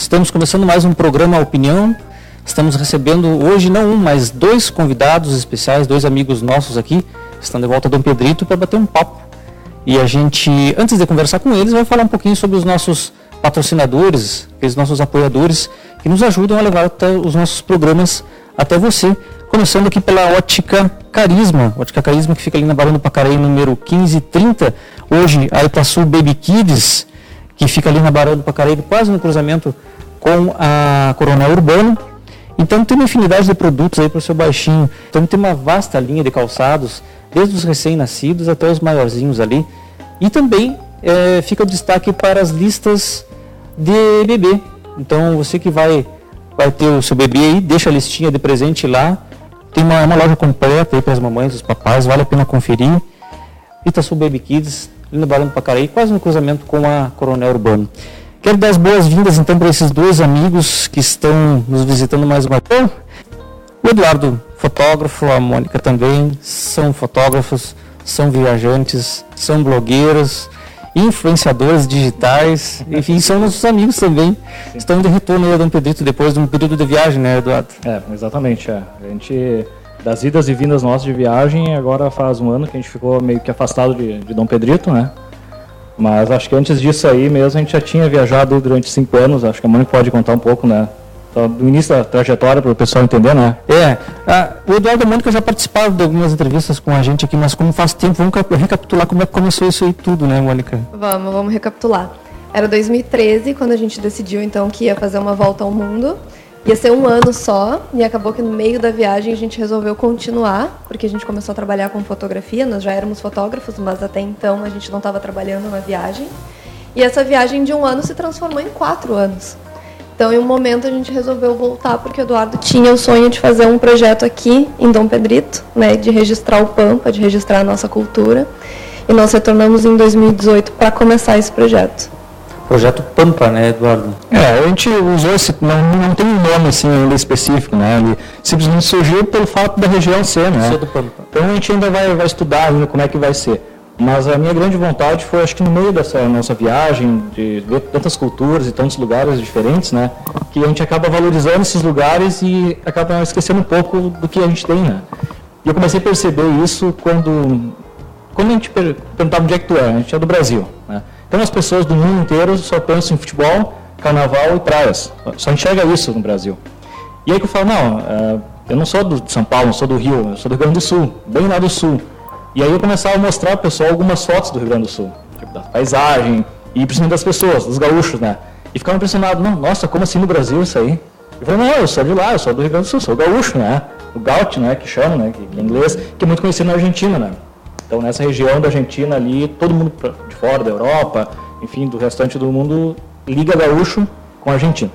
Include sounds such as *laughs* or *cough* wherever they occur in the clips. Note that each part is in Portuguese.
Estamos começando mais um programa Opinião. Estamos recebendo hoje não um, mas dois convidados especiais, dois amigos nossos aqui, estão de volta a Dom Pedrito para bater um papo. E a gente, antes de conversar com eles, vai falar um pouquinho sobre os nossos patrocinadores, aqueles nossos apoiadores que nos ajudam a levar os nossos programas até você. Começando aqui pela Ótica Carisma, Ótica Carisma que fica ali na Barão do Pacaraí, número 1530. Hoje a Itaçu Baby Kids, que fica ali na Barão do Pacaraí, quase no cruzamento com a Coronel Urbano. Então tem uma infinidade de produtos aí para o seu baixinho. Então tem uma vasta linha de calçados, desde os recém-nascidos até os maiorzinhos ali. E também é, fica o destaque para as listas de bebê. Então você que vai, vai ter o seu bebê aí, deixa a listinha de presente lá. Tem uma, uma loja completa aí para as mamães, os papais, vale a pena conferir. Itaçu Baby Kids, ali no Barão do Pacaraí, quase no cruzamento com a Coronel Urbano. Quero dar as boas-vindas então para esses dois amigos que estão nos visitando mais uma vez. O Eduardo, fotógrafo, a Mônica também, são fotógrafos, são viajantes, são blogueiros, influenciadores digitais, enfim, são nossos amigos também. Sim. Estão de retorno a Dom Pedrito depois de um período de viagem, né, Eduardo? É, exatamente. É. A gente, das idas e vindas nossas de viagem, agora faz um ano que a gente ficou meio que afastado de, de Dom Pedrito, né? Mas acho que antes disso aí mesmo a gente já tinha viajado durante cinco anos, acho que a Mônica pode contar um pouco, né? Então, do início da trajetória para o pessoal entender, né? É, a, o Eduardo e a Mônica já participaram de algumas entrevistas com a gente aqui, mas como faz tempo, vamos recapitular como é que começou isso aí tudo, né, Mônica? Vamos, vamos recapitular. Era 2013 quando a gente decidiu então que ia fazer uma volta ao mundo. Ia ser um ano só e acabou que no meio da viagem a gente resolveu continuar, porque a gente começou a trabalhar com fotografia, nós já éramos fotógrafos, mas até então a gente não estava trabalhando na viagem. E essa viagem de um ano se transformou em quatro anos. Então, em um momento, a gente resolveu voltar, porque o Eduardo tinha o sonho de fazer um projeto aqui em Dom Pedrito, né, de registrar o Pampa, de registrar a nossa cultura. E nós retornamos em 2018 para começar esse projeto. Projeto Pampa, né, Eduardo? É, a gente usou esse, não, não tem um nome assim ainda específico, né? Ele simplesmente surgiu pelo fato da região ser, né? Ser do Pampa. Então a gente ainda vai, vai estudar ainda como é que vai ser. Mas a minha grande vontade foi, acho que no meio dessa nossa viagem, de ver tantas culturas e tantos lugares diferentes, né? Que a gente acaba valorizando esses lugares e acaba esquecendo um pouco do que a gente tem, né? E eu comecei a perceber isso quando, quando a gente perguntava onde é que tu é, a gente é do Brasil, né? Então as pessoas do mundo inteiro só pensam em futebol, carnaval e praias. Só enxerga isso no Brasil. E aí que eu falo, não, uh, eu não sou do, São Paulo, não sou do Rio, eu sou do Rio Grande do Sul, bem lá do Sul. E aí eu começava a mostrar ao pessoal algumas fotos do Rio Grande do Sul, tipo, da paisagem, e principalmente das pessoas, dos gaúchos, né? E ficava impressionado, não, nossa, como assim no Brasil isso aí? Eu falei, não, eu sou de lá, eu sou do Rio Grande do Sul, sou gaúcho, né? O Gaut, né, que chama, né, que, em inglês, que é muito conhecido na Argentina, né? Então, nessa região da Argentina ali, todo mundo de fora da Europa, enfim, do restante do mundo, liga gaúcho com argentino.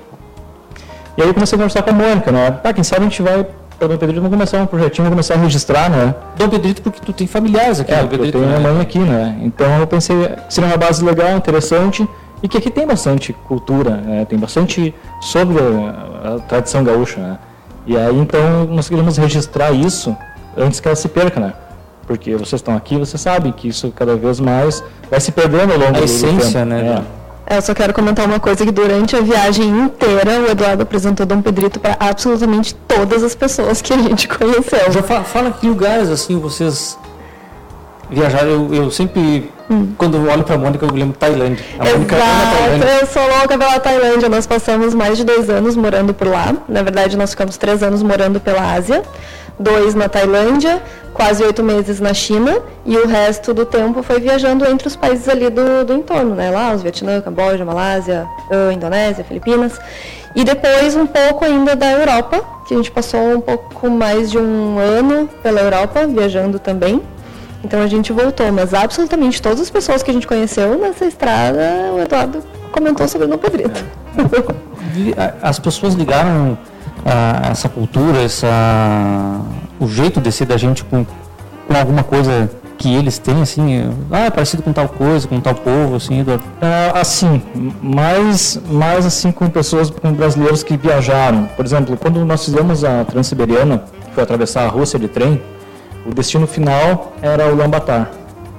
E aí eu comecei a conversar com a Mônica, né? Ah, quem sabe a gente vai para Dom Pedrito, vamos começar um projetinho, vamos começar a registrar, né? Dom Pedrito porque tu tem familiares aqui é, Dom Pedrito. eu tenho né? minha mãe aqui, né? Então eu pensei que seria uma base legal, interessante, e que aqui tem bastante cultura, né? tem bastante sobre a, a tradição gaúcha, né? E aí então nós queríamos registrar isso antes que ela se perca, né? porque vocês estão aqui, vocês sabem que isso cada vez mais vai se perdendo ao longo a do, essência, tempo. né? É. Eu só quero comentar uma coisa que durante a viagem inteira o Eduardo apresentou Dom Pedrito para absolutamente todas as pessoas que a gente conheceu. Já fala, fala que lugares assim vocês viajaram. Eu, eu sempre, hum. quando olho para a Mônica, eu lembro Tailândia. A Exato, Tailândia. eu sou louca pela Tailândia. Nós passamos mais de dois anos morando por lá. Na verdade, nós ficamos três anos morando pela Ásia dois na Tailândia, quase oito meses na China e o resto do tempo foi viajando entre os países ali do, do entorno, né? Lá, os Vietnã, Camboja, Malásia, Indonésia, Filipinas. E depois um pouco ainda da Europa, que a gente passou um pouco mais de um ano pela Europa, viajando também. Então a gente voltou, mas absolutamente todas as pessoas que a gente conheceu nessa estrada, o Eduardo comentou sobre o Pedrito. *laughs* É. As pessoas ligaram a, essa cultura, essa, o jeito de ser da gente com, com alguma coisa que eles têm, assim, ah, é parecido com tal coisa, com tal povo, assim, Eduardo? É, assim, mais, mais assim com pessoas, com brasileiros que viajaram. Por exemplo, quando nós fizemos a Transiberiana, que foi atravessar a Rússia de trem, o destino final era o Lambatar.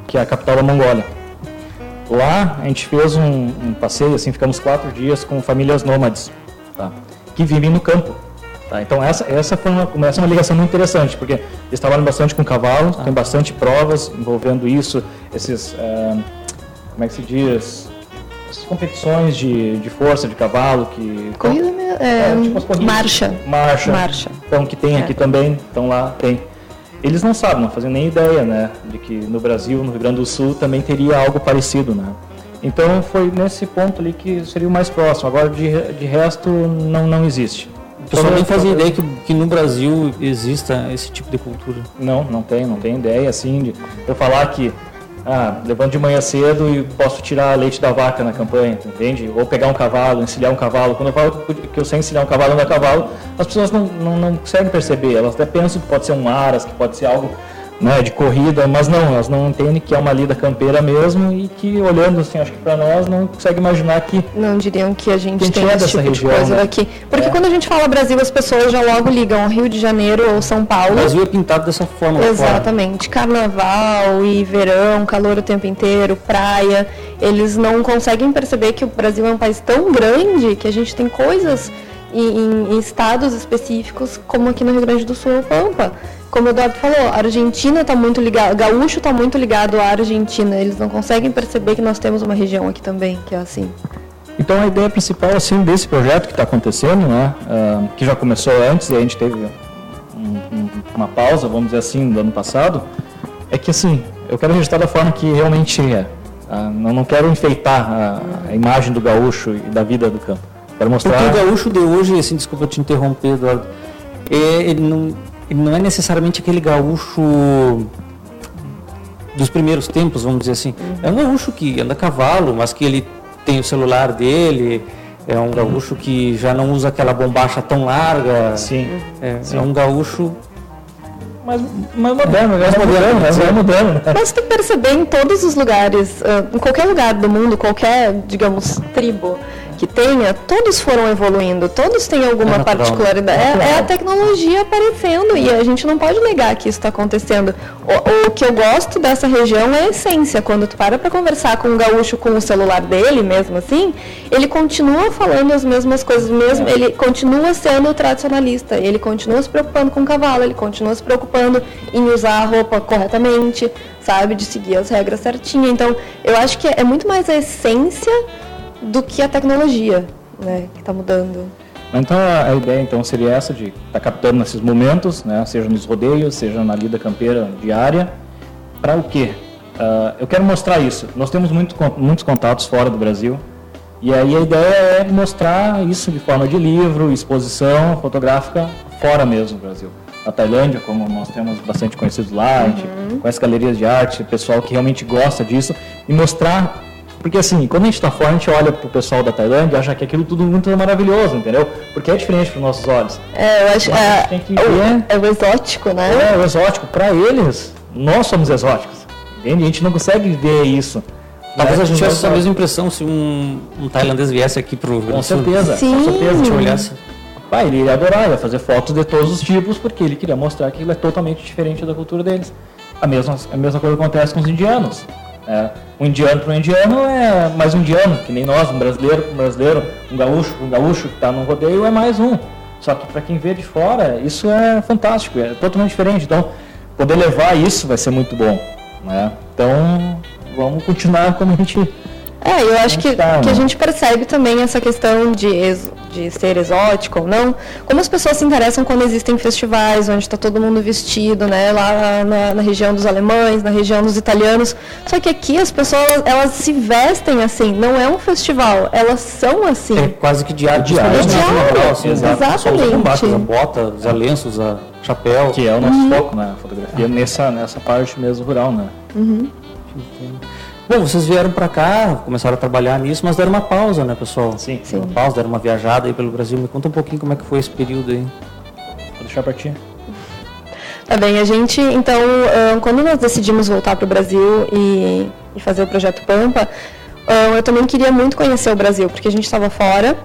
que é a capital da Mongólia. Lá a gente fez um, um passeio, assim, ficamos quatro dias com famílias nômades, tá? que vivem no campo. Tá? Então essa, essa foi uma, essa é uma ligação muito interessante, porque eles trabalham bastante com cavalos, ah. tem bastante provas envolvendo isso, esses, é, como é que se diz, essas competições de, de força de cavalo que corrida é, é, tipo marcha. marcha. Marcha. Então que tem aqui é. também então lá tem. Eles não sabem não fazem nem ideia né de que no Brasil no Rio Grande do Sul também teria algo parecido né. Então foi nesse ponto ali que seria o mais próximo. Agora de, de resto não não existe o pessoal nem fazia ideia que, que no Brasil exista esse tipo de cultura. Não, não tem, não tem ideia assim de eu falar que ah, levanto de manhã cedo e posso tirar leite da vaca na campanha, entende? Ou pegar um cavalo, encilhar um cavalo. Quando eu falo que eu sei encilhar um cavalo a cavalo, as pessoas não, não, não conseguem perceber. Elas até pensam que pode ser um aras, que pode ser algo né, de corrida, mas não, elas não entendem que é uma lida campeira mesmo e que olhando assim, acho que para nós não consegue imaginar que não diriam que a gente tem é esse tipo região, de coisa né? aqui, porque é. quando a gente fala Brasil as pessoas já logo ligam Rio de Janeiro ou São Paulo. O Brasil é pintado dessa forma. Exatamente, carnaval e verão, calor o tempo inteiro, praia, eles não conseguem perceber que o Brasil é um país tão grande que a gente tem coisas em, em estados específicos como aqui no Rio Grande do Sul, Pampa como o Eduardo falou, a Argentina está muito ligado, gaúcho está muito ligado à Argentina. Eles não conseguem perceber que nós temos uma região aqui também que é assim. Então a ideia principal assim desse projeto que está acontecendo, né, uh, que já começou antes e a gente teve um, um, uma pausa, vamos dizer assim, no ano passado, é que assim eu quero registrar da forma que realmente é. Uh, não, não quero enfeitar a, a, imagem do gaúcho e da vida do campo. Quero mostrar. Porque o gaúcho de hoje, assim, desculpa te interromper, Eduardo, é, ele não ele não é necessariamente aquele gaúcho dos primeiros tempos, vamos dizer assim. É um gaúcho que anda a cavalo, mas que ele tem o celular dele, é um gaúcho que já não usa aquela bombacha tão larga. Sim. É, Sim. é um gaúcho mais, mais moderno, mais moderno, mais, mais moderno. Né? Mas tu perceber em todos os lugares, em qualquer lugar do mundo, qualquer, digamos, tribo, que tenha, todos foram evoluindo, todos têm alguma é natural, né? particularidade. É, é, a tecnologia aparecendo e a gente não pode negar que isso está acontecendo. O, o, que eu gosto dessa região é a essência. Quando tu para para conversar com um gaúcho com o celular dele, mesmo assim, ele continua falando as mesmas coisas, mesmo, é. ele continua sendo tradicionalista, ele continua se preocupando com o cavalo, ele continua se preocupando em usar a roupa corretamente, sabe, de seguir as regras certinho. Então, eu acho que é muito mais a essência do que a tecnologia, né, que está mudando. Então a, ideia então seria essa de estar tá captando nesses momentos, né, seja nos rodeios, seja na lida campeira diária, para o quê? Uh, eu quero mostrar isso. Nós temos muito, muitos contatos fora do Brasil e aí a ideia é mostrar isso de forma de livro, exposição fotográfica fora mesmo do Brasil. Na Tailândia, como nós temos bastante conhecidos lá, uhum. a gente uhum. conhece galerias de arte, pessoal que realmente gosta disso e mostrar porque assim, quando a gente está fora, a gente olha pro pessoal da Tailândia e acha que aquilo tudo muito maravilhoso, entendeu? Porque é diferente para nossos olhos. É, eu acho é, tem que ver... é o exótico, né? É, o exótico. Para eles, nós somos exóticos. Entende? A gente não consegue ver isso. Talvez a gente tivesse essa mesma impressão se um, um tailandês viesse aqui pro Com certeza, Sim. com certeza. Gente olhasse. Pai, ele iria adorar, ia fazer fotos de todos os tipos, porque ele queria mostrar que ele é totalmente diferente da cultura deles. A mesma, a mesma coisa acontece com os indianos. É, um indiano para um indiano é mais um indiano, que nem nós, um brasileiro para um brasileiro, um gaúcho para um gaúcho que está no rodeio é mais um. Só que para quem vê de fora, isso é fantástico, é totalmente diferente. Então, poder levar isso vai ser muito bom. Né? Então, vamos continuar como a gente é, eu acho que, tá, que a né? gente percebe também essa questão de, de ser exótico ou não, como as pessoas se interessam quando existem festivais onde está todo mundo vestido, né, lá na, na, região dos alemães, na região dos italianos. Só que aqui as pessoas, elas se vestem assim, não é um festival, elas são assim. É quase que diário. Diário, é diário. Assim, exatamente. Baixo, a bota, os lenços, a chapéu. Que é o nosso uhum. foco, né, fotografia, nessa, nessa parte mesmo rural, né. Uhum. Bom, vocês vieram para cá, começaram a trabalhar nisso, mas deram uma pausa, né, pessoal? Sim. Sim. Uma pausa, deram uma viajada aí pelo Brasil. Me conta um pouquinho como é que foi esse período aí. Vou deixar para ti. Tá bem, a gente, então, quando nós decidimos voltar para o Brasil e, e, fazer o projeto Pampa, eu também queria muito conhecer o Brasil, porque a gente estava fora.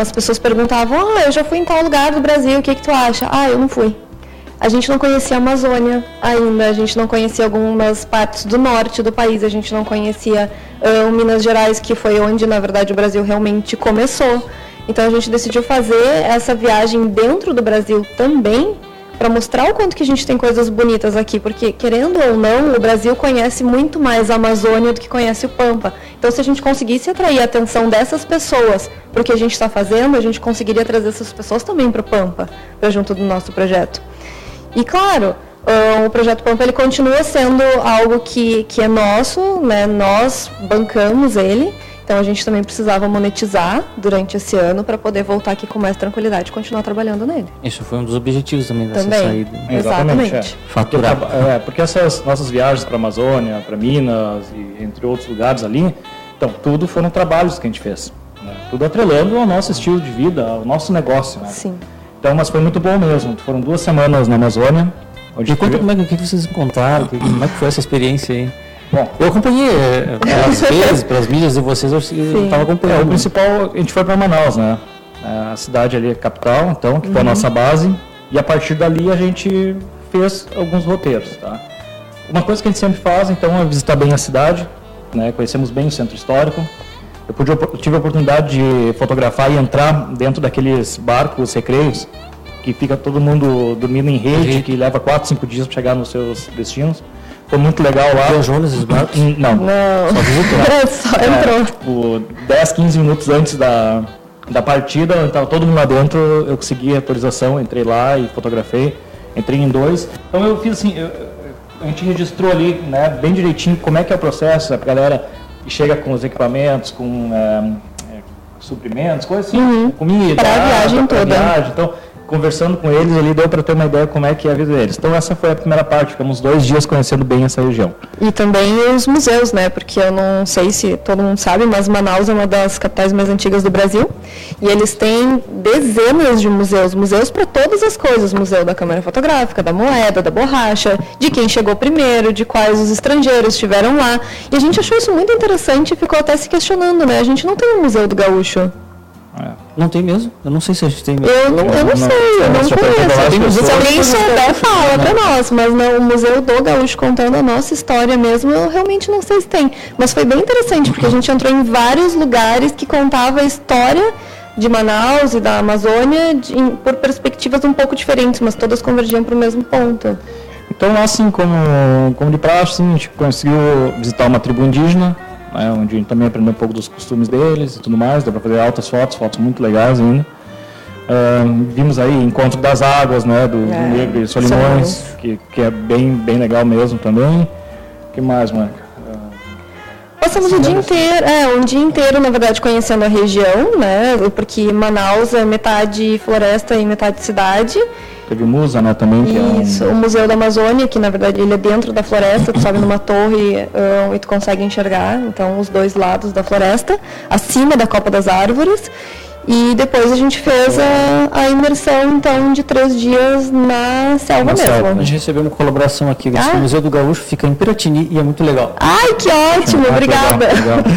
as pessoas perguntavam, ah, eu já fui em tal lugar do Brasil, o que, que tu acha? Ah, eu não fui. A gente não conhecia a Amazônia ainda, a gente não conhecia algumas partes do norte do país, a gente não conhecia uh, Minas Gerais, que foi onde, na verdade, o Brasil realmente começou. Então a gente decidiu fazer essa viagem dentro do Brasil também, para mostrar o quanto que a gente tem coisas bonitas aqui, porque querendo ou não, o Brasil conhece muito mais a Amazônia do que conhece o Pampa. Então, se a gente conseguisse atrair a atenção dessas pessoas para o que a gente está fazendo, a gente conseguiria trazer essas pessoas também para o Pampa, para junto do nosso projeto. E claro, o projeto Pampa ele continua sendo algo que, que é nosso, né? nós bancamos ele, então a gente também precisava monetizar durante esse ano para poder voltar aqui com mais tranquilidade e continuar trabalhando nele. Isso foi um dos objetivos também dessa também. saída. Exatamente. É. Faturar. Porque, é, porque essas nossas viagens para a Amazônia, para Minas e entre outros lugares ali, então tudo foram trabalhos que a gente fez. Né? Tudo atrelando ao nosso estilo de vida, ao nosso negócio. Né? Sim. Então, mas foi muito bom mesmo. Foram duas semanas na Amazônia. Onde e conta como é que vocês encontraram, como é que foi essa experiência aí? Bom, eu acompanhei é, pelas *laughs* vezes, pelas mídias de vocês, eu estava acompanhando. É, o principal, a gente foi para Manaus, né? É, a cidade ali é capital, então, que uhum. foi a uhum. nossa base. E a partir dali a gente fez alguns roteiros, tá? Uma coisa que a gente sempre faz, então, é visitar bem a cidade, né? Conhecemos bem o centro histórico. Eu, pude, eu tive a oportunidade de fotografar e entrar dentro daqueles barcos recreios que fica todo mundo dormindo em rede, que leva 4, 5 dias para chegar nos seus destinos. Foi muito legal lá. Viajou nesses barcos? Não. Não. Só visitou. *laughs* É, só entrou. É, tipo, 10, 15 minutos antes da, da partida, estava todo mundo lá dentro, eu consegui a autorização, entrei lá e fotografei. Entrei em dois. Então eu fiz assim, eu, a gente registrou ali, né, bem direitinho como é que é o processo, a galera chega com os equipamentos, com é, é, suprimentos, coisas assim, uhum. comida, para a viagem toda. Viagem. Então, conversando com eles, ele deu para ter uma ideia como é que é a vida deles. Então essa foi a primeira parte, ficamos dois dias conhecendo bem essa região. E também os museus, né? Porque eu não sei se todo mundo sabe, mas Manaus é uma das capitais mais antigas do Brasil e eles têm dezenas de museus, museus para todas as coisas, museu da câmera fotográfica, da moeda, da borracha, de quem chegou primeiro, de quais os estrangeiros estiveram lá. E a gente achou isso muito interessante e ficou até se questionando, né? A gente não tem um museu do gaúcho. Não tem mesmo? Eu não sei se a gente tem mesmo. Eu não, eu não, sei, eu não conheço. Se alguém souber, fala para nós. Mas não, o Museu do Gaúcho contando a nossa história mesmo, eu realmente não sei se tem. Mas foi bem interessante, porque a gente entrou em vários lugares que contava a história de Manaus e da Amazônia de, por perspectivas um pouco diferentes, mas todas convergiam para o mesmo ponto. Então, assim como, como de praxe, sim, a gente conseguiu visitar uma tribo indígena, né, onde a gente também aprendeu um pouco dos costumes deles e tudo mais, deu para fazer altas fotos, fotos muito legais ainda. Uh, vimos aí Encontro das Águas, né, do, é, do Negro e Solimões, que, que é bem, bem legal mesmo também. O que mais, Mônica? Passamos o dia inteiro, é, um dia inteiro, na verdade, conhecendo a região, né? Porque Manaus é metade floresta e metade cidade. Teve o Musa, né, também. Isso, é um... o Museu da Amazônia, que na verdade ele é dentro da floresta, tu sobe numa torre um, e tu consegue enxergar, então, os dois lados da floresta, acima da copa das árvores. E depois a gente fez a, a imersão, então, de três dias na selva na mesmo. Selva. A gente recebeu uma colaboração aqui. Ah. O Museu do Gaúcho fica em Piratini e é muito legal. Ai, que ótimo! Ah, obrigada. Legal, legal.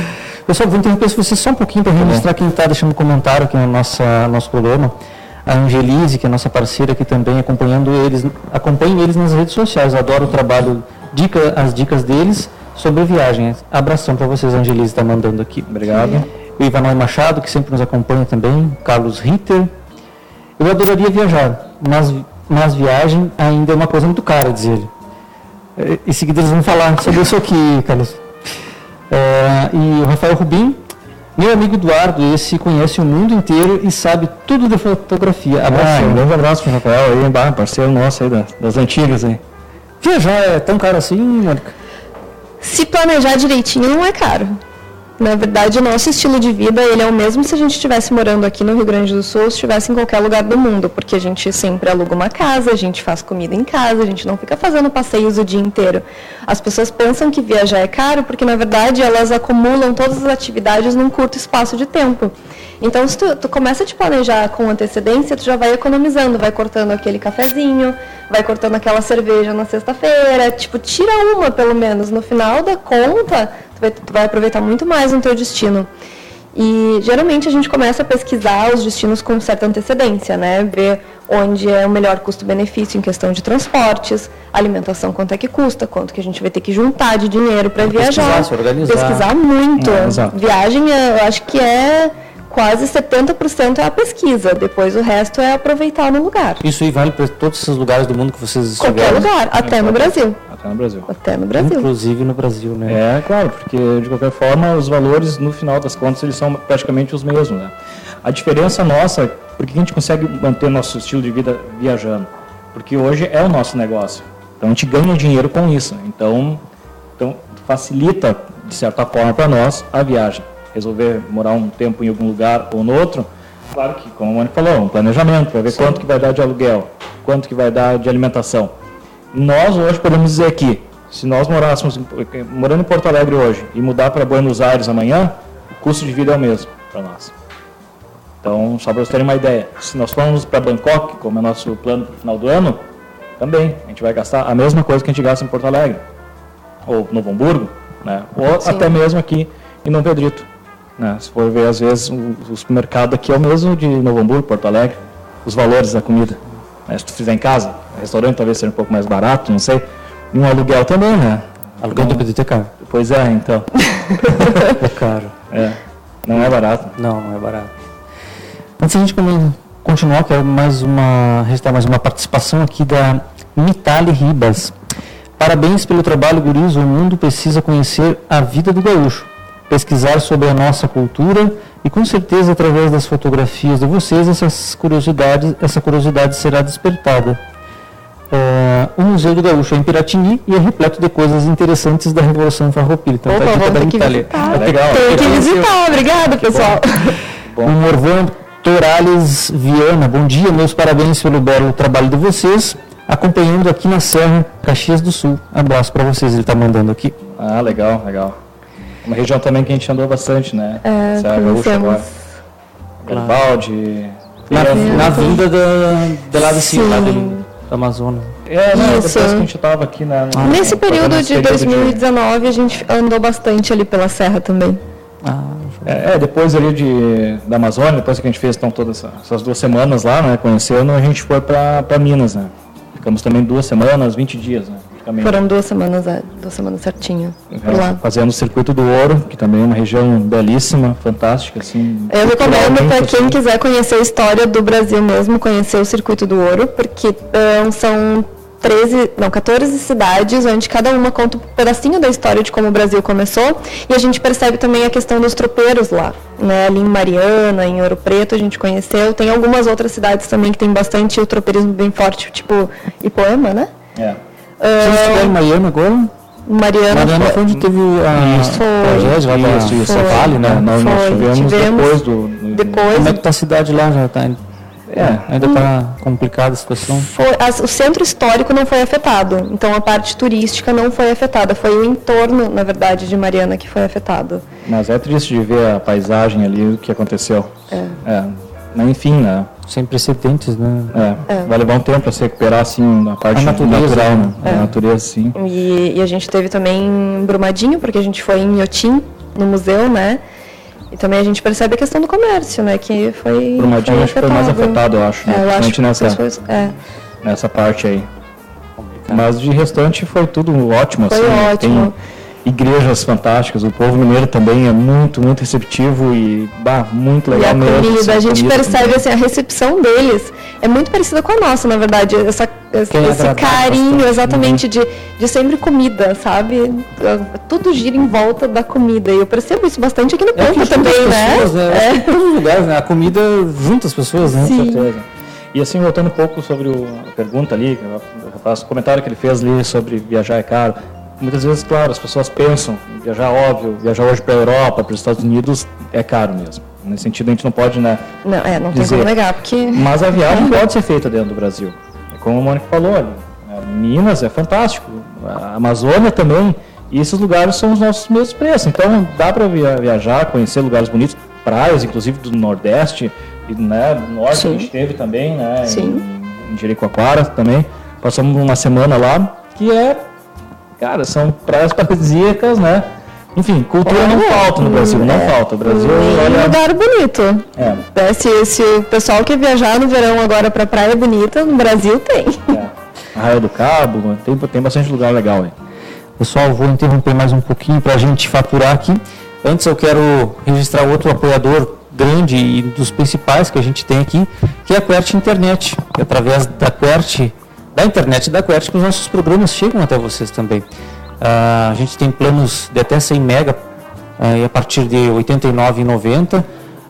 Pessoal, vou interromper você só um pouquinho para tá registrar quem está deixando comentário aqui no nosso, nosso programa a Angelise, que é nossa parceira aqui também, acompanhando eles, acompanhem eles nas redes sociais. Adoro o trabalho, dica, as dicas deles sobre viagens. Abração para vocês, a Angelise está mandando aqui. Obrigado. O Ivanói Machado, que sempre nos acompanha também, Carlos Ritter. Eu adoraria viajar, mas, mas viagem ainda é uma coisa muito cara, diz ele. Em seguida eles vão falar sobre isso aqui, Carlos. É, e o Rafael Rubim, meu amigo Eduardo, esse conhece o mundo inteiro e sabe tudo de fotografia. Abraço. Ah, um grande abraço para o Rafael aí, parceiro nosso aí das, das antigas aí. Viajar é tão caro assim, Mônica? Se planejar direitinho não é caro. Na verdade, nosso estilo de vida ele é o mesmo se a gente estivesse morando aqui no Rio Grande do Sul ou se estivesse em qualquer lugar do mundo, porque a gente sempre aluga uma casa, a gente faz comida em casa, a gente não fica fazendo passeios o dia inteiro. As pessoas pensam que viajar é caro porque, na verdade, elas acumulam todas as atividades num curto espaço de tempo. Então, se tu, tu começa a te planejar com antecedência, tu já vai economizando, vai cortando aquele cafezinho, vai cortando aquela cerveja na sexta-feira, tipo, tira uma pelo menos. No final da conta, tu vai, tu vai aproveitar muito mais no teu destino. E geralmente a gente começa a pesquisar os destinos com certa antecedência, né? Ver onde é o melhor custo-benefício em questão de transportes, alimentação, quanto é que custa, quanto que a gente vai ter que juntar de dinheiro para viajar. Se organizar. Pesquisar muito. É, Viagem, eu acho que é quase 70% é a pesquisa, depois o resto é aproveitar no lugar. Isso aí vale para todos esses lugares do mundo que vocês estiveram? Qualquer lugar, até no Brasil. Até no Brasil. Até no Brasil. Inclusive no Brasil, né? É, claro, porque de qualquer forma os valores, no final das contas, eles são praticamente os mesmos, né? A diferença nossa, por que a gente consegue manter nosso estilo de vida viajando? Porque hoje é o nosso negócio. Então a gente ganha dinheiro com isso. Então, então facilita, de certa forma, para nós a viagem resolver morar um tempo em algum lugar ou no outro, claro que, como a Mônica falou, um planejamento, para ver Sim. quanto que vai dar de aluguel, quanto que vai dar de alimentação. Nós hoje podemos dizer aqui, se nós morássemos, morando em Porto Alegre hoje e mudar para Buenos Aires amanhã, o custo de vida é o mesmo para nós. Então, só para vocês terem uma ideia, se nós formos para Bangkok, como é nosso plano para o final do ano, também a gente vai gastar a mesma coisa que a gente gasta em Porto Alegre, ou Novo Hamburgo, né? ou Sim. até mesmo aqui em Dom Pedrito. Né? Se for ver, às vezes, o, supermercado aqui é o mesmo de Novo Hamburgo, Porto Alegre, os valores da comida. Né? Se tu fizer em casa, restaurante talvez seja um pouco mais barato, não sei. E um aluguel também, né? Aluguel do PDT é caro. Pois é, então. *laughs* é caro. É. Não é barato. Não, não é barato. Antes a gente continuar, quero mais uma, registrar mais uma participação aqui da Mitali Ribas. Parabéns pelo trabalho, Guris. O mundo precisa conhecer a vida do gaúcho pesquisar sobre a nossa cultura e com certeza através das fotografias de vocês essas curiosidades, essa curiosidade será despertada. Uh, o Museu do Gaúcho é em Piratini e é repleto de coisas interessantes da Revolução Farroupilha. Então, Opa, tá vamos ter que visitar. É legal. Tem que visitar, obrigado pessoal. *laughs* Bom. O Morvan Torales Viana, bom dia, meus parabéns pelo belo trabalho de vocês, acompanhando aqui na Serra, Caxias do Sul. Abraço para vocês, ele está mandando aqui. Ah, legal, legal. Uma região também que a gente andou bastante, né? É, Serra Gaúcha agora. Garibaldi. Na, na vinda da, da lá de cima, lá do Amazonas. É, não, depois que a gente estava aqui na, na Nesse período de 2019 de... a gente andou bastante ali pela serra também. Ah, é, é, depois ali de, da Amazônia, depois que a gente fez então, todas essas duas semanas lá, né, conhecendo, a gente foi para Minas, né? Ficamos também duas semanas, 20 dias, né? Foram duas semanas, é, duas semanas certinho. É, lá. Fazendo o Circuito do Ouro, que também é uma região belíssima, fantástica. Assim, Eu recomendo para quem assim. quiser conhecer a história do Brasil mesmo, conhecer o Circuito do Ouro, porque um, são 13, não, 14 cidades, onde cada uma conta um pedacinho da história de como o Brasil começou. E a gente percebe também a questão dos tropeiros lá. Né? Ali em Mariana, em Ouro Preto, a gente conheceu. Tem algumas outras cidades também que tem bastante o tropeirismo bem forte, tipo Ipoema, né? É. Vocês estiveram em Miami agora? Mariana, Mariana foi onde teve a tragédia lá da isso, Vale, né? Nós, nós tivemos, tivemos, depois do, depois Como é que está a cidade lá? Já está é, ainda está complicada a situação? Foi, o centro histórico não foi afetado, então a parte turística não foi afetada, foi o entorno, na verdade, de Mariana que foi afetado. Mas é triste de ver a paisagem ali, o que aconteceu. É. é mas enfim, né? Sem precedentes, né? É, é. Vai levar um tempo para se recuperar, assim, a parte a natureza, natural, né? É. A natureza, sim. E, e, a gente teve também Brumadinho, porque a gente foi em Inhotim, no museu, né? E também a gente percebe a questão do comércio, né? Que foi. Brumadinho foi acho que foi mais afetado, eu acho. É, eu acho nessa, foi, é. nessa parte aí. Mas de restante foi tudo ótimo, foi assim. Né? Ótimo. Tem, igrejas fantásticas, o povo mineiro também é muito, muito receptivo e bah, muito legal e a mesmo. Comida, a gente percebe assim, a recepção deles é muito parecida com a nossa, na verdade, essa, esse, esse carinho exatamente né? de, de sempre comida, sabe? Tudo gira em volta da comida e eu percebo isso bastante aqui no é campo também, né? Pessoas, né? É. Em todos os lugares, né? A comida junta as pessoas, né? Sim. Com certeza. E assim, voltando um pouco sobre o, a pergunta ali, o comentário que ele fez ali sobre viajar é caro muitas vezes, claro, as pessoas pensam, viajar óbvio, viajar hoje para a Europa, para os Estados Unidos é caro mesmo. Nesse sentido, a gente não pode, né? Não, é, não dizer. tem como negar, porque. Mas a viagem *laughs* pode ser feita dentro do Brasil. É como a Mônica falou, ali, Minas é fantástico, a Amazônia também, e esses lugares são os nossos mesmos preços. Então dá para viajar, conhecer lugares bonitos, praias, inclusive do Nordeste, e né, do Norte Sim. a gente teve também, né? Sim. Em, em Jericoacoara também. Passamos uma semana lá, que é Cara, são praias paradisíacas, né? Enfim, cultura não falta no Brasil, não é. falta. O Brasil é um lugar bonito. É. é. Se, se o pessoal quer viajar no verão agora para praia bonita, no Brasil tem. É. Arraia do Cabo, tem, tem bastante lugar legal aí. Pessoal, vou interromper mais um pouquinho para a gente faturar aqui. Antes eu quero registrar outro apoiador grande e dos principais que a gente tem aqui, que é a Quert Internet. E através da Quert, da internet da Quert, que os nossos programas chegam até vocês também. Uh, a gente tem planos de até 100 mega uh, a partir de R$ 89,90.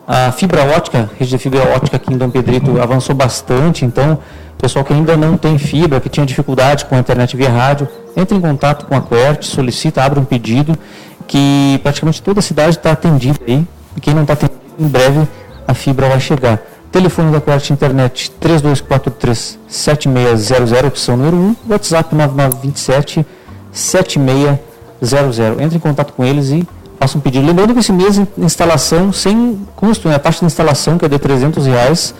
A fibra ótica, a rede de fibra ótica aqui em Dom Pedrito avançou bastante, então pessoal que ainda não tem fibra, que tinha dificuldade com a internet via rádio, entre em contato com a Quert, solicita, abre um pedido, que praticamente toda a cidade está atendida aí, e quem não está atendido, em breve a fibra vai chegar. Telefone da Quert Internet 3243 7600, opção número 1, WhatsApp 9927 7600. Entre em contato com eles e faça um pedido. Lembrando que esse mês instalação sem custo, né? a taxa de instalação que é de 300 reais,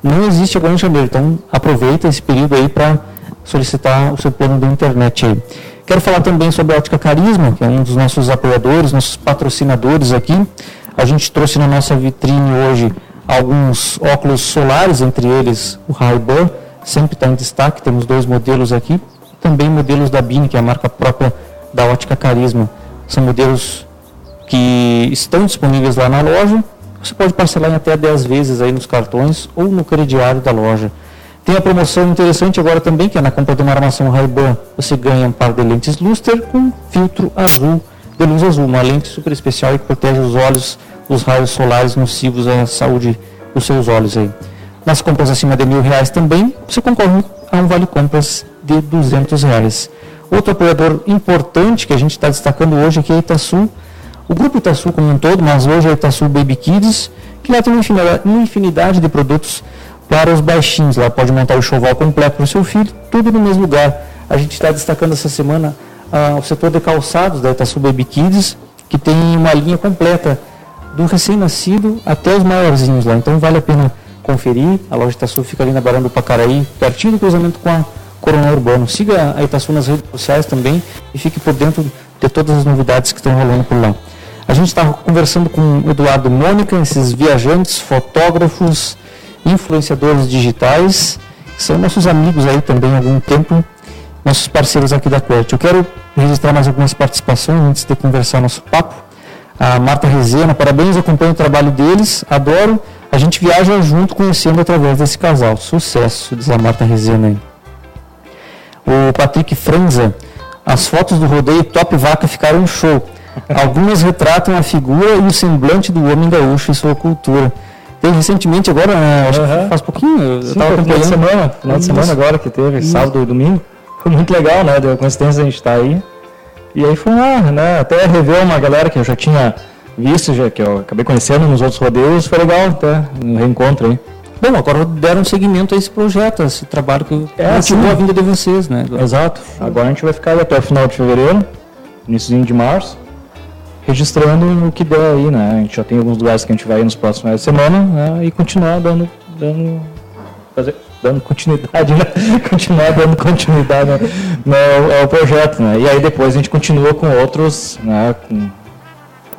não existe agora em janeiro. Então aproveita esse período aí para solicitar o seu plano de internet aí. Quero falar também sobre a Ótica Carisma, que é um dos nossos apoiadores, nossos patrocinadores aqui. A gente trouxe na nossa vitrine hoje alguns óculos solares, entre eles o Ray-Ban, sempre está em destaque, temos dois modelos aqui. Também modelos da Bini, que é a marca própria da Ótica Carisma. São modelos que estão disponíveis lá na loja. Você pode parcelar em até 10 vezes aí nos cartões ou no crediário da loja. Tem a promoção interessante agora também, que é na compra de uma armação Ray-Ban, você ganha um par de lentes Luster com filtro azul, de luz azul, uma lente super especial que protege os olhos dos raios solares nocivos à saúde dos seus olhos aí. Nas compras acima de mil reais também, você concorre a um vale compras de 200 reais. Outro apoiador importante que a gente está destacando hoje aqui é a Itaçu, o grupo Itaçu como um todo, mas hoje é a Itaçu Baby Kids, que lá tem uma infinidade de produtos para os baixinhos. Lá pode montar o choval completo para o seu filho, tudo no mesmo lugar. A gente está destacando essa semana ah, o setor de calçados da Itaçu Baby Kids, que tem uma linha completa do recém-nascido até os maiorzinhos lá. Então vale a pena conferir. A loja Itaçu fica ali na Barão do Pacaraí, pertinho do cruzamento com a Coronel Urbano. Siga a Itaçu nas redes sociais também e fique por dentro de todas as novidades que estão rolando por lá. A gente está conversando com o Eduardo Mônica, esses viajantes, fotógrafos, influenciadores digitais, que são nossos amigos aí também há algum tempo, nossos parceiros aqui da Quert. Eu quero registrar mais algumas participações antes de conversar nosso papo. A Marta Rezena, parabéns, acompanho o trabalho deles, adoro. A gente viaja junto, conhecendo através desse casal. Sucesso, diz a Marta Rezena aí. O Patrick Franza, as fotos do rodeio Top Vaca ficaram um show. Algumas retratam a figura e o semblante do homem gaúcho e sua cultura. Teve recentemente agora, né, acho uhum. que faz pouquinho, eu estava acompanhando. Final de semana, final de semana agora que teve, sábado e domingo. Foi muito legal, né? Deu coincidência a gente estar tá aí. E aí foi lá, né? Até rever uma galera que eu já tinha visto, já, que eu acabei conhecendo nos outros rodeios, foi legal até, um reencontro aí. Bom, agora deram seguimento a esse projeto, a esse trabalho que é, motivou a vinda de vocês, né? Exato. Agora a gente vai ficar aí até o final de fevereiro, início de março registrando o que der aí, né? A gente já tem alguns lugares que a gente vai nos próximos finais de semana né? e continuar dando, dando, fazer, dando continuidade, né? *laughs* continuar dando continuidade no, ao, projeto, né? E aí depois a gente continua com outros, né? Com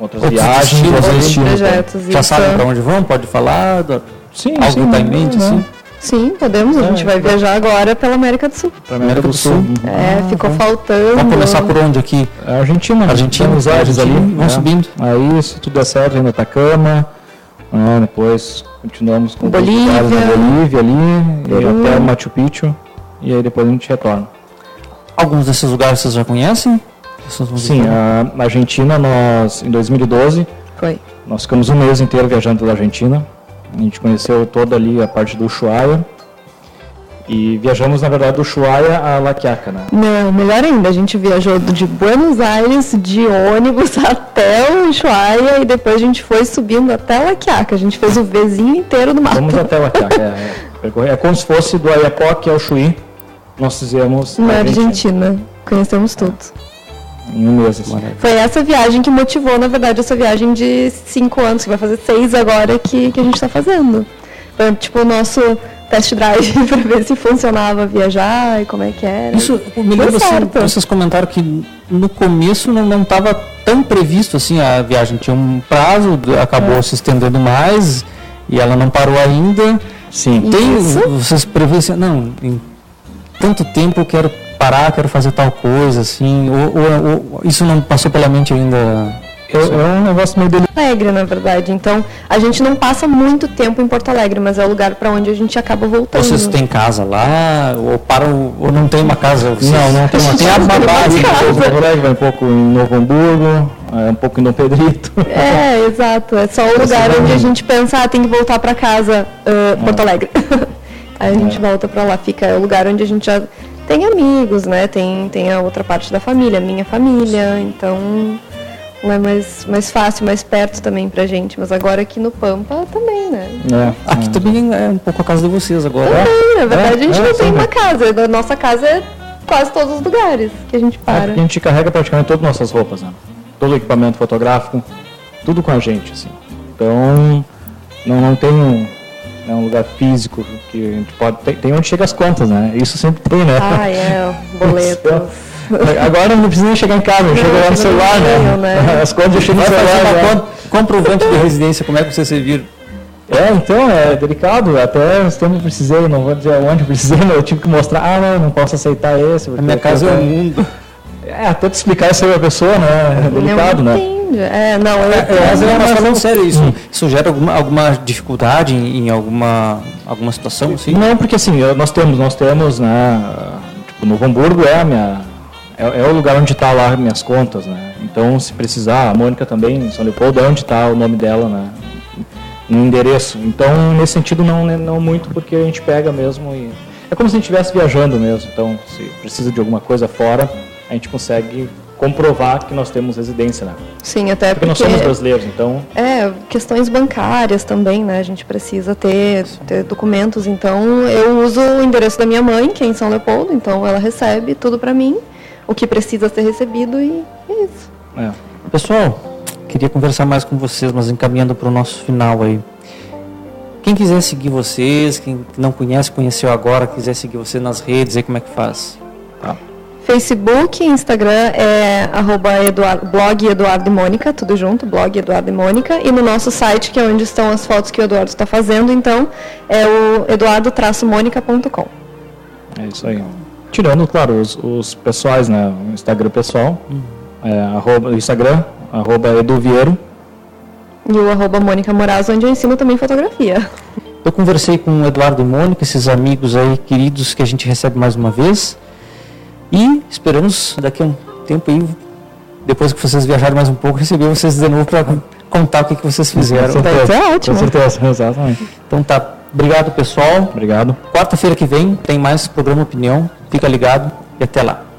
outras outros viagens, outros destinos. Projetos, já sabe para onde vão? Pode falar? Sim, Algo está em mente, né? sim? Sim, podemos. A gente vai viajar agora pela América do Sul. Para América do Sul. É, ah, ficou faltando. Vamos começar por onde aqui? A Argentina. Argentina, os Aires ali. Vão é. subindo. Aí, se tudo der certo, ainda Atacama. Né, depois continuamos com Bolívia. na Bolívia ali, e até Machu Picchu. E aí depois a gente retorna. Alguns desses lugares vocês já conhecem? Sim, a Argentina, nós, em 2012, Foi. nós ficamos um mês inteiro viajando pela Argentina. A gente conheceu toda ali a parte do Ushuaia. E viajamos, na verdade, do Ushuaia a La Quiaca, né? Não, melhor ainda, a gente viajou de Buenos Aires de ônibus *laughs* até o Ushuaia e depois a gente foi subindo até La Quiaca. A gente fez o vizinho inteiro do mapa. Vamos até La Quiaca, é, *laughs* é, é como se fosse do Ayapoque ao Chuí. Nós fizemos... Na Argentina. Argentina. Conhecemos tudo em um mês. Assim. Foi essa viagem que motivou, na verdade, essa viagem de cinco anos, que vai fazer seis agora, que, que a gente está fazendo. Foi tipo o nosso test drive *laughs* para ver se funcionava viajar e como é que era. Isso, me lembro assim, vocês comentaram que no começo não estava tão previsto assim a viagem, tinha um prazo, acabou é. se estendendo mais e ela não parou ainda. Sim. Tem, Isso. vocês prevêem assim, não, em tanto tempo eu quero parar, quero fazer tal coisa, assim, ou, ou, ou isso não passou pela mente ainda é, é um negócio meio delicado. Alegre, na verdade. Então, a gente não passa muito tempo em Porto Alegre, mas é o lugar para onde a gente acaba voltando. Vocês têm casa lá? Ou param, ou não tem uma casa? Vocês... Não, não tem uma Tem a base em Porto Alegre, vai um pouco em Novo Hamburgo, é, um pouco em Dom Pedrito. É, *laughs* exato. É só o lugar onde a gente pensa, ah, tem que voltar para casa, uh, Porto Alegre. *laughs* Aí a gente é. volta para lá. Fica é o lugar onde a gente já tem amigos, né? Tem, tem a outra parte da família, minha família. Então é mais, mais fácil, mais perto também pra gente. Mas agora aqui no Pampa também, né? É, aqui é. também é um pouco a casa de vocês agora. Também, na verdade a gente é, não tem uma casa. A nossa casa é quase todos os lugares que a gente para. a gente carrega praticamente todas as nossas roupas, né? Todo o equipamento fotográfico, tudo com a gente, assim. Então, não, não tem um, né, um lugar físico que a gente pode... Tem, tem onde chega as contas, né? Isso sempre tem, né? Ah, *laughs* é, boletos. Agora não precisa nem chegar em casa, chega lá no celular, né? né? *laughs* As contas eu chego no celular. Né? Comprovante de residência, como é que você servir? É, então, é delicado. Até os tempos precisei, não vou dizer onde precisei, *laughs* mas eu tive que mostrar, ah, não, não posso aceitar esse. A minha casa é o mundo. *laughs* É, até te explicar isso aí a pessoa, né? É delicado, né? É, não, eu, é, é, mas, mas falando sério, isso, hum. isso gera alguma, alguma dificuldade em, em, alguma, alguma situação? Assim? Não, porque assim, nós temos, nós temos, né, tipo, Novo Hamburgo é a minha, é, é o lugar onde está lá minhas contas, né? Então, se precisar, a Mônica também, São Leopoldo, é onde está o nome dela, né? No endereço. Então, nesse sentido, não, né, não muito, porque a gente pega mesmo e... É como se a gente estivesse viajando mesmo. Então, se precisa de alguma coisa fora, a gente consegue comprovar que nós temos residência, né? Sim, até porque, porque nós somos brasileiros, então... É, questões bancárias também, né? A gente precisa ter, ter documentos, então eu uso o endereço da minha mãe, que é em São Leopoldo, então ela recebe tudo para mim o que precisa ser recebido e é isso. É. Pessoal, queria conversar mais com vocês, mas encaminhando para o nosso final aí. Quem quiser seguir vocês, quem não conhece, conheceu agora, quiser seguir vocês nas redes, aí como é que faz? Tá. Facebook, Instagram é arroba Eduardo, blog Eduardo e Mônica, tudo junto, blog Eduardo e Mônica. E no nosso site, que é onde estão as fotos que o Eduardo está fazendo, então, é o eduardo-mônica.com. É isso aí. Tirando, claro, os, os pessoais, né? O Instagram pessoal, uhum. é, arroba, Instagram, arroba Eduviero. E o arroba Mônica Moraes, onde eu ensino também fotografia. Eu conversei com o Eduardo e Mônica, esses amigos aí queridos que a gente recebe mais uma vez. E esperamos daqui a um tempo aí, depois que vocês viajarem mais um pouco, receber vocês de novo para contar o que, que vocês fizeram. Com certeza, é ótimo. Com certeza, *laughs* exatamente. Então tá, obrigado pessoal. Obrigado. Quarta-feira que vem tem mais programa Opinião. Fica ligado e até lá.